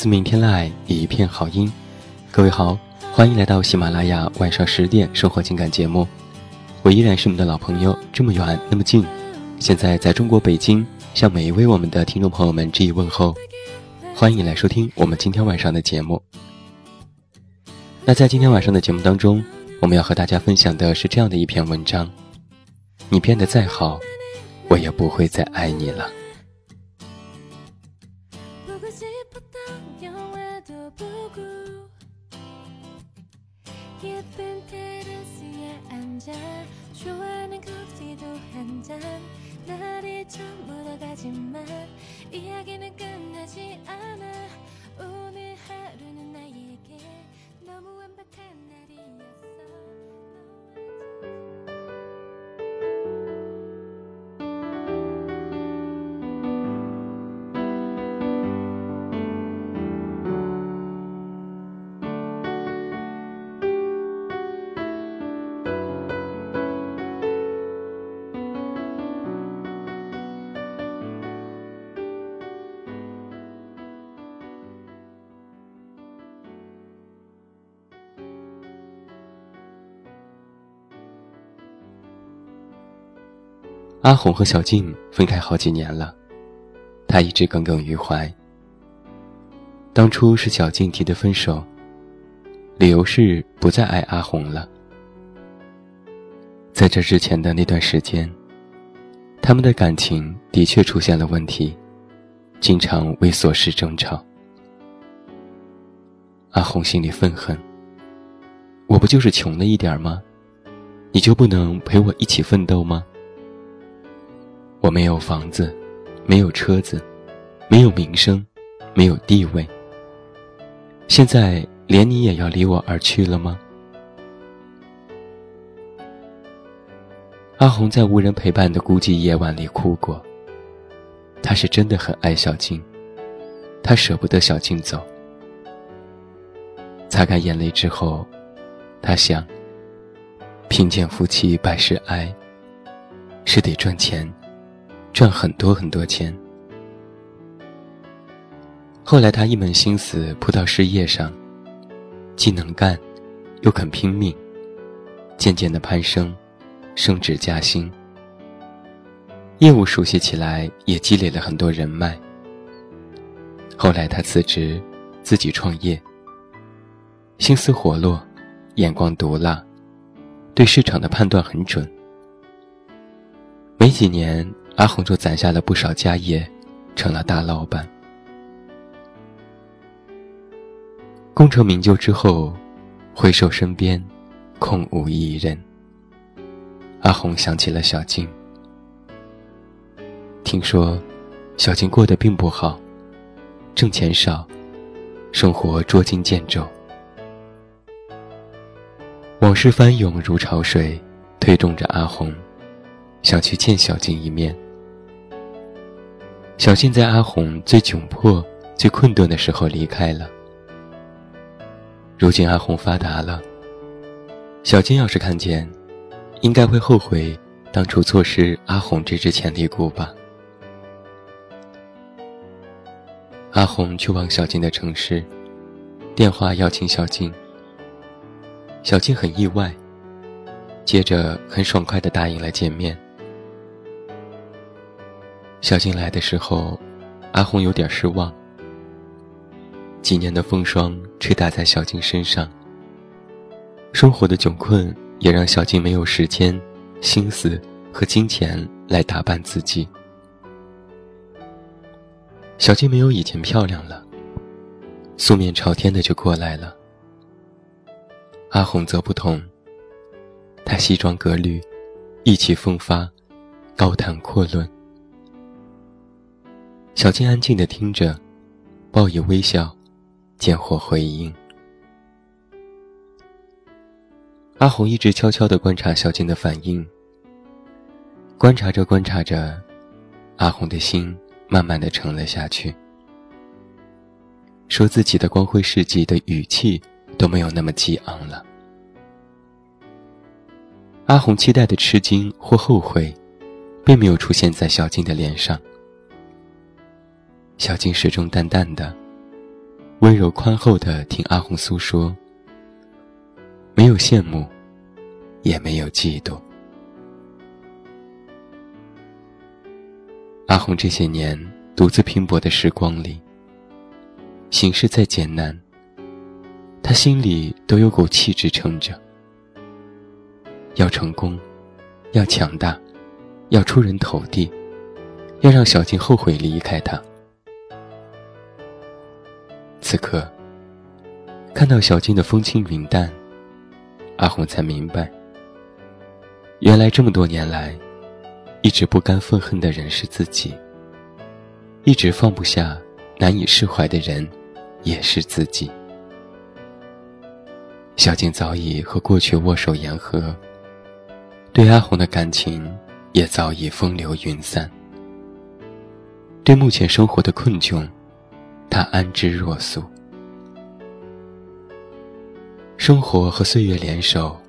自明天来，一片好音。各位好，欢迎来到喜马拉雅晚上十点生活情感节目。我依然是你们的老朋友，这么远那么近。现在在中国北京，向每一位我们的听众朋友们致以问候。欢迎来收听我们今天晚上的节目。那在今天晚上的节目当中，我们要和大家分享的是这样的一篇文章：你变得再好，我也不会再爱你了。 예쁜 테라스에 앉아 좋아하는 커피도 한 잔. 날이 좀 멀어가지만 이야기는 끝나지 않아. 阿红和小静分开好几年了，他一直耿耿于怀。当初是小静提的分手，理由是不再爱阿红了。在这之前的那段时间，他们的感情的确出现了问题，经常为琐事争吵。阿红心里愤恨：“我不就是穷了一点吗？你就不能陪我一起奋斗吗？”我没有房子，没有车子，没有名声，没有地位。现在连你也要离我而去了吗？阿红在无人陪伴的孤寂夜晚里哭过。他是真的很爱小静，他舍不得小静走。擦干眼泪之后，他想：贫贱夫妻百事哀，是得赚钱。赚很多很多钱。后来他一门心思扑到事业上，既能干，又肯拼命，渐渐的攀升，升职加薪。业务熟悉起来，也积累了很多人脉。后来他辞职，自己创业。心思活络，眼光毒辣，对市场的判断很准。没几年。阿红就攒下了不少家业，成了大老板。功成名就之后，回首身边，空无一人。阿红想起了小静，听说小静过得并不好，挣钱少，生活捉襟见肘。往事翻涌如潮水，推动着阿红。想去见小静一面。小静在阿红最窘迫、最困顿的时候离开了。如今阿红发达了，小静要是看见，应该会后悔当初错失阿红这只潜力股吧。阿红去往小静的城市，电话邀请小静。小静很意外，接着很爽快的答应了见面。小静来的时候，阿红有点失望。几年的风霜吹打在小静身上，生活的窘困也让小静没有时间、心思和金钱来打扮自己。小静没有以前漂亮了，素面朝天的就过来了。阿红则不同，她西装革履，意气风发，高谈阔论。小静安静的听着，报以微笑，见或回应。阿红一直悄悄的观察小静的反应，观察着观察着，阿红的心慢慢的沉了下去，说自己的光辉事迹的语气都没有那么激昂了。阿红期待的吃惊或后悔，并没有出现在小静的脸上。小静始终淡淡的、温柔宽厚的听阿红诉说，没有羡慕，也没有嫉妒。阿红这些年独自拼搏的时光里，形势再艰难，他心里都有股气支撑着。要成功，要强大，要出人头地，要让小静后悔离开他。此刻，看到小静的风轻云淡，阿红才明白，原来这么多年来，一直不甘愤恨的人是自己，一直放不下、难以释怀的人，也是自己。小静早已和过去握手言和，对阿红的感情也早已风流云散，对目前生活的困窘。他安之若素，生活和岁月联手，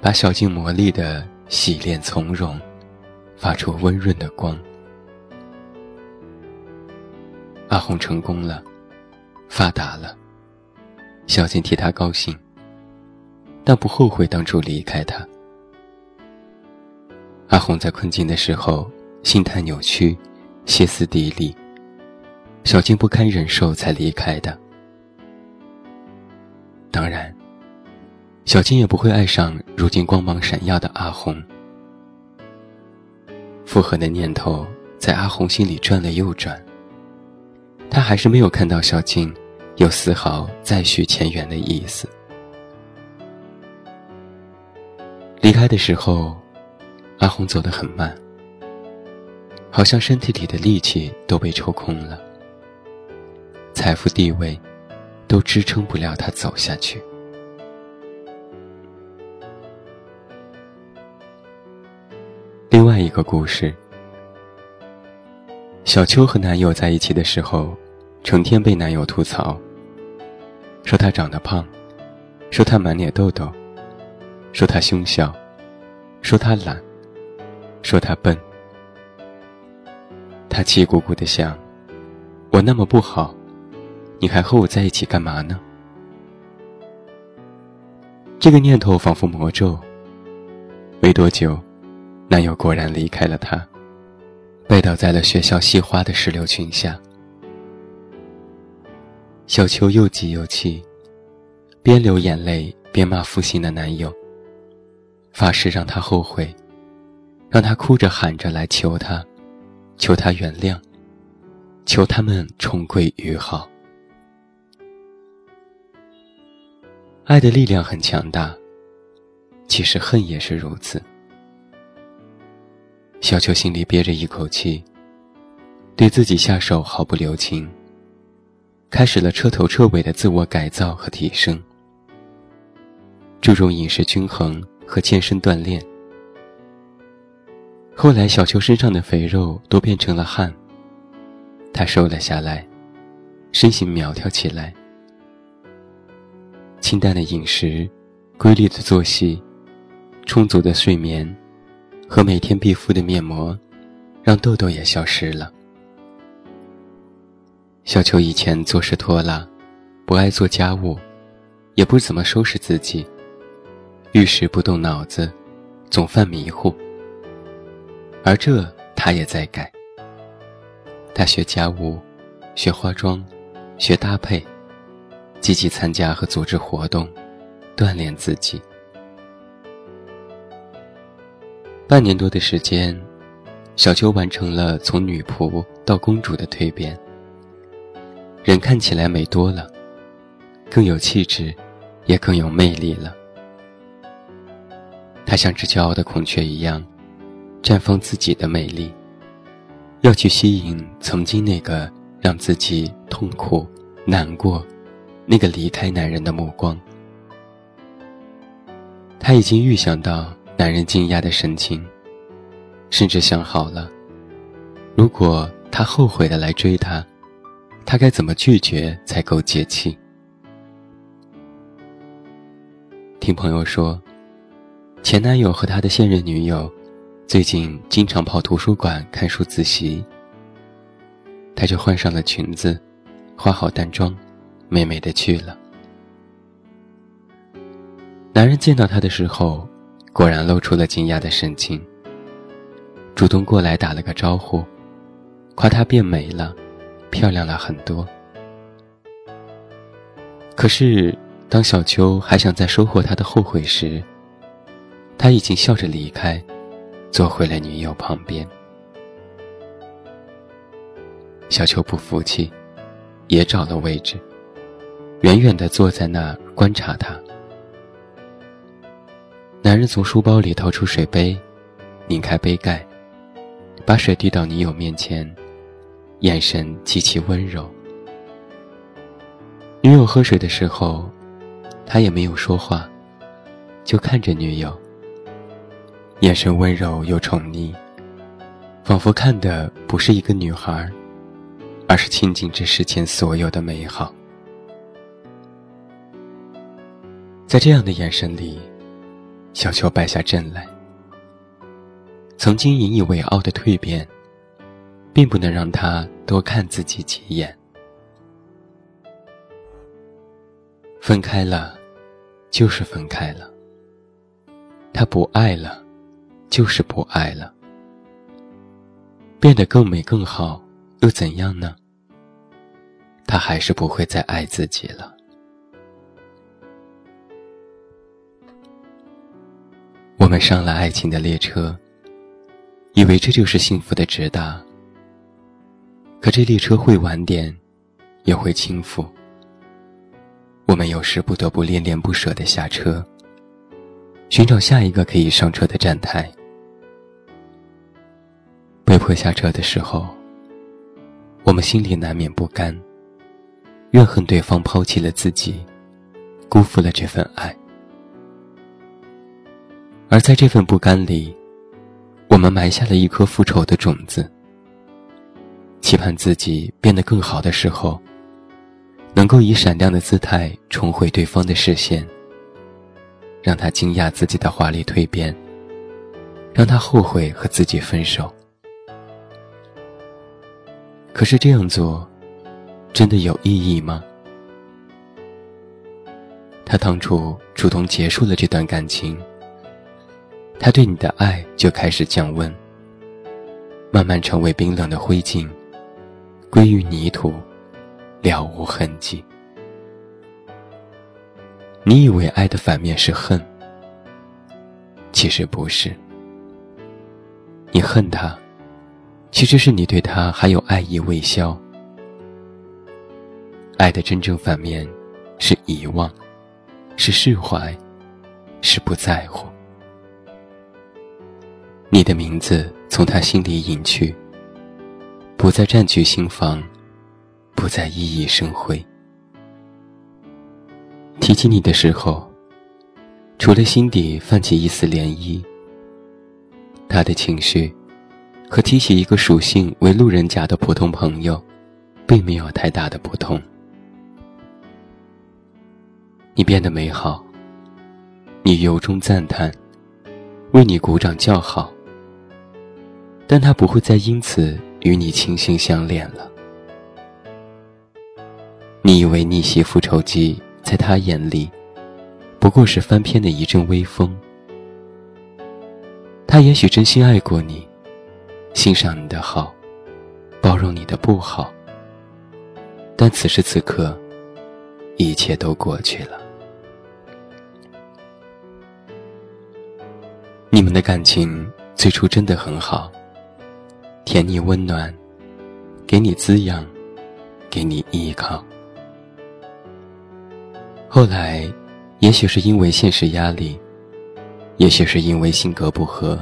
把小静磨砺的洗练从容，发出温润的光。阿红成功了，发达了，小静替他高兴，但不后悔当初离开他。阿红在困境的时候，心态扭曲，歇斯底里。小静不堪忍受才离开的。当然，小静也不会爱上如今光芒闪耀的阿红。复合的念头在阿红心里转了又转。他还是没有看到小静有丝毫再续前缘的意思。离开的时候，阿红走得很慢，好像身体里的力气都被抽空了。财富地位，都支撑不了他走下去。另外一个故事，小秋和男友在一起的时候，成天被男友吐槽，说他长得胖，说他满脸痘痘，说他凶笑，说他懒，说他笨。他气鼓鼓的想：我那么不好。你还和我在一起干嘛呢？这个念头仿佛魔咒。没多久，男友果然离开了她，拜倒在了学校系花的石榴裙下。小秋又急又气，边流眼泪边骂负心的男友，发誓让他后悔，让他哭着喊着来求他，求他原谅，求他们重归于好。爱的力量很强大，其实恨也是如此。小秋心里憋着一口气，对自己下手毫不留情，开始了彻头彻尾的自我改造和提升，注重饮食均衡和健身锻炼。后来，小秋身上的肥肉都变成了汗。他瘦了下来，身形苗条起来。清淡的饮食，规律的作息，充足的睡眠，和每天必敷的面膜，让痘痘也消失了。小秋以前做事拖拉，不爱做家务，也不怎么收拾自己，遇事不动脑子，总犯迷糊。而这他也在改。他学家务，学化妆，学搭配，积极参加和组织活动，锻炼自己。半年多的时间，小秋完成了从女仆到公主的蜕变。人看起来美多了，更有气质，也更有魅力了。她像只骄傲的孔雀一样，绽放自己的美丽。要去吸引曾经那个让自己痛苦、难过、那个离开男人的目光。他已经预想到男人惊讶的神情，甚至想好了，如果他后悔的来追她，他该怎么拒绝才够解气。听朋友说，前男友和他的现任女友。最近经常跑图书馆看书自习，他就换上了裙子，化好淡妆，美美的去了。男人见到她的时候，果然露出了惊讶的神情，主动过来打了个招呼，夸她变美了，漂亮了很多。可是，当小秋还想再收获他的后悔时，他已经笑着离开。坐回了女友旁边，小秋不服气，也找了位置，远远的坐在那观察他。男人从书包里掏出水杯，拧开杯盖，把水递到女友面前，眼神极其温柔。女友喝水的时候，他也没有说话，就看着女友。眼神温柔又宠溺，仿佛看的不是一个女孩，而是倾尽这世间所有的美好。在这样的眼神里，小秋败下阵来。曾经引以为傲的蜕变，并不能让他多看自己几眼。分开了，就是分开了。他不爱了。就是不爱了，变得更美更好，又怎样呢？他还是不会再爱自己了。我们上了爱情的列车，以为这就是幸福的直达。可这列车会晚点，也会倾覆。我们有时不得不恋恋不舍的下车，寻找下一个可以上车的站台。被迫下车的时候，我们心里难免不甘，怨恨对方抛弃了自己，辜负了这份爱。而在这份不甘里，我们埋下了一颗复仇的种子，期盼自己变得更好的时候，能够以闪亮的姿态重回对方的视线，让他惊讶自己的华丽蜕变，让他后悔和自己分手。可是这样做，真的有意义吗？他当初主动结束了这段感情，他对你的爱就开始降温，慢慢成为冰冷的灰烬，归于泥土，了无痕迹。你以为爱的反面是恨，其实不是，你恨他。其实是你对他还有爱意未消。爱的真正反面，是遗忘，是释怀，是不在乎。你的名字从他心里隐去，不再占据心房，不再熠熠生辉。提起你的时候，除了心底泛起一丝涟漪，他的情绪。和提起一个属性为路人甲的普通朋友，并没有太大的不同。你变得美好，你由衷赞叹，为你鼓掌叫好。但他不会再因此与你倾心相恋了。你以为逆袭复仇记在他眼里，不过是翻篇的一阵微风。他也许真心爱过你，欣赏你的好，包容你的不好。但此时此刻，一切都过去了。你们的感情最初真的很好。甜你温暖，给你滋养，给你依靠。后来，也许是因为现实压力，也许是因为性格不合，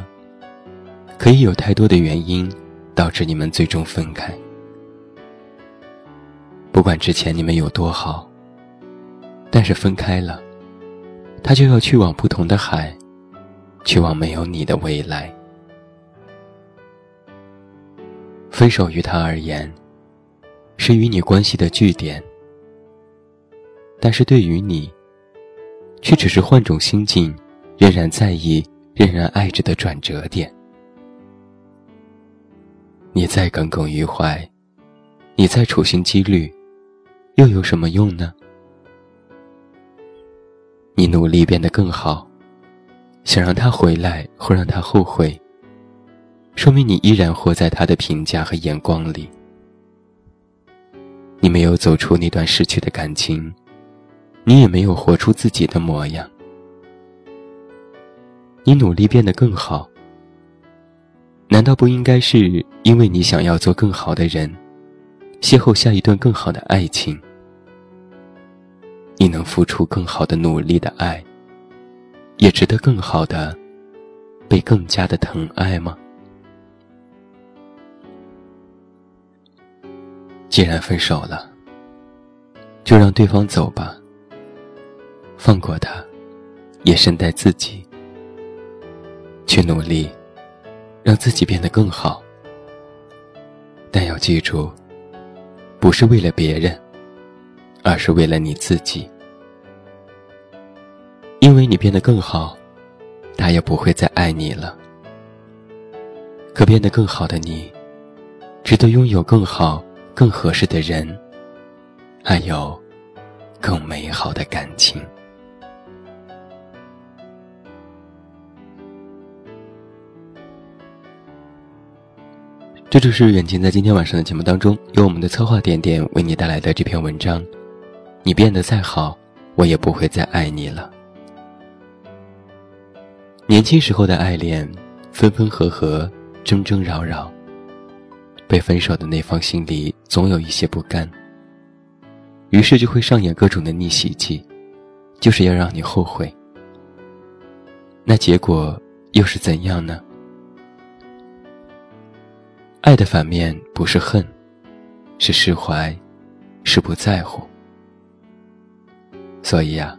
可以有太多的原因导致你们最终分开。不管之前你们有多好，但是分开了，他就要去往不同的海，去往没有你的未来。分手于他而言，是与你关系的据点；但是对于你，却只是换种心境，仍然在意、仍然爱着的转折点。你再耿耿于怀，你再处心积虑，又有什么用呢？你努力变得更好，想让他回来或让他后悔。说明你依然活在他的评价和眼光里，你没有走出那段失去的感情，你也没有活出自己的模样。你努力变得更好，难道不应该是因为你想要做更好的人，邂逅下一段更好的爱情？你能付出更好的努力的爱，也值得更好的，被更加的疼爱吗？既然分手了，就让对方走吧。放过他，也善待自己，去努力，让自己变得更好。但要记住，不是为了别人，而是为了你自己。因为你变得更好，他也不会再爱你了。可变得更好的你，值得拥有更好。更合适的人，还有更美好的感情。这就是远近在今天晚上的节目当中，由我们的策划点点为你带来的这篇文章。你变得再好，我也不会再爱你了。年轻时候的爱恋，分分合合，争争扰扰。被分手的那方心里总有一些不甘，于是就会上演各种的逆袭计，就是要让你后悔。那结果又是怎样呢？爱的反面不是恨，是释怀，是不在乎。所以呀，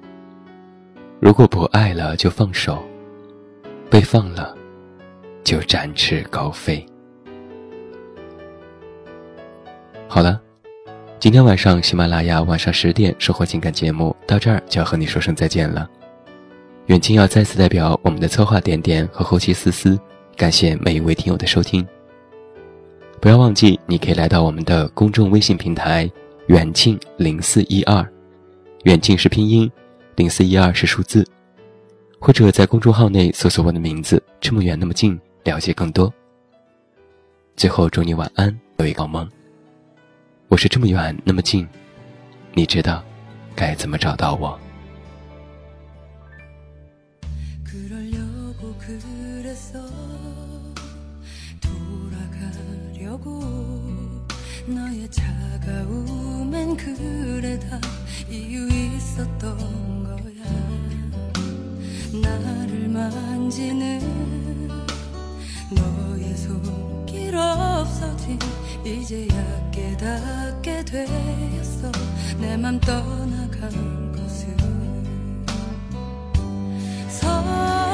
如果不爱了就放手，被放了就展翅高飞。好了，今天晚上喜马拉雅晚上十点收获情感节目到这儿就要和你说声再见了。远近要再次代表我们的策划点点和后期思思，感谢每一位听友的收听。不要忘记，你可以来到我们的公众微信平台“远近零四一二”，远近是拼音，零四一二是数字，或者在公众号内搜索我的名字“这么远那么近”，了解更多。最后，祝你晚安，有一个梦。我是这么远那么近，你知道该怎么找到我？ 깨닫게 되었어. 내 맘 떠나간 것을. 설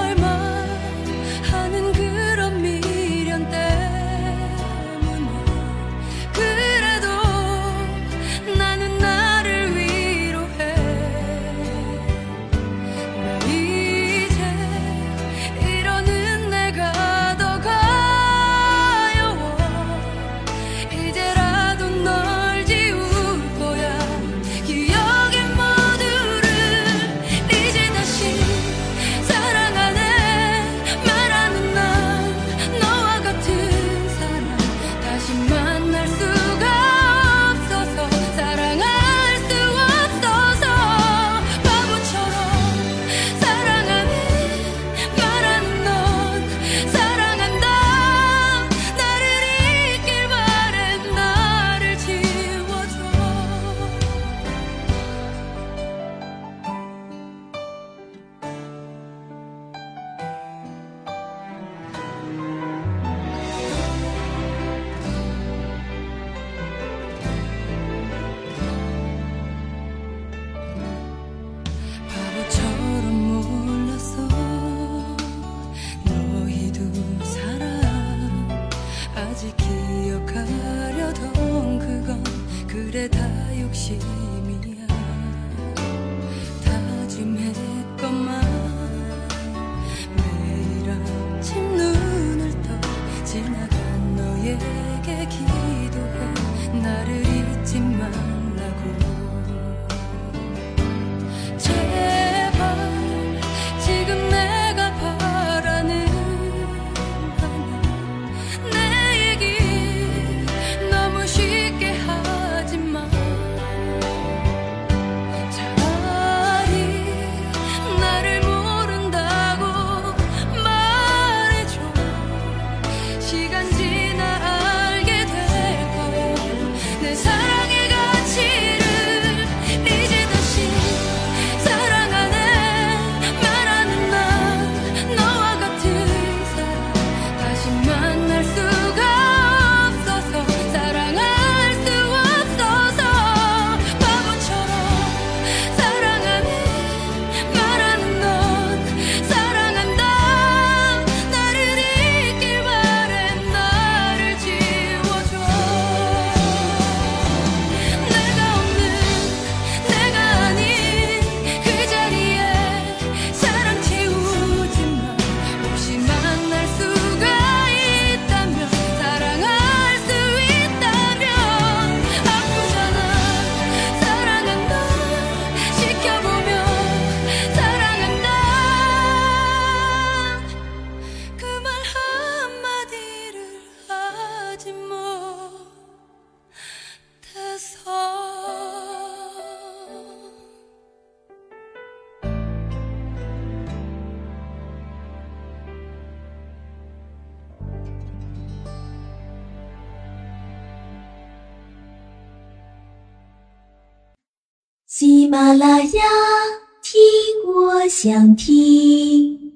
马拉雅，听我想听。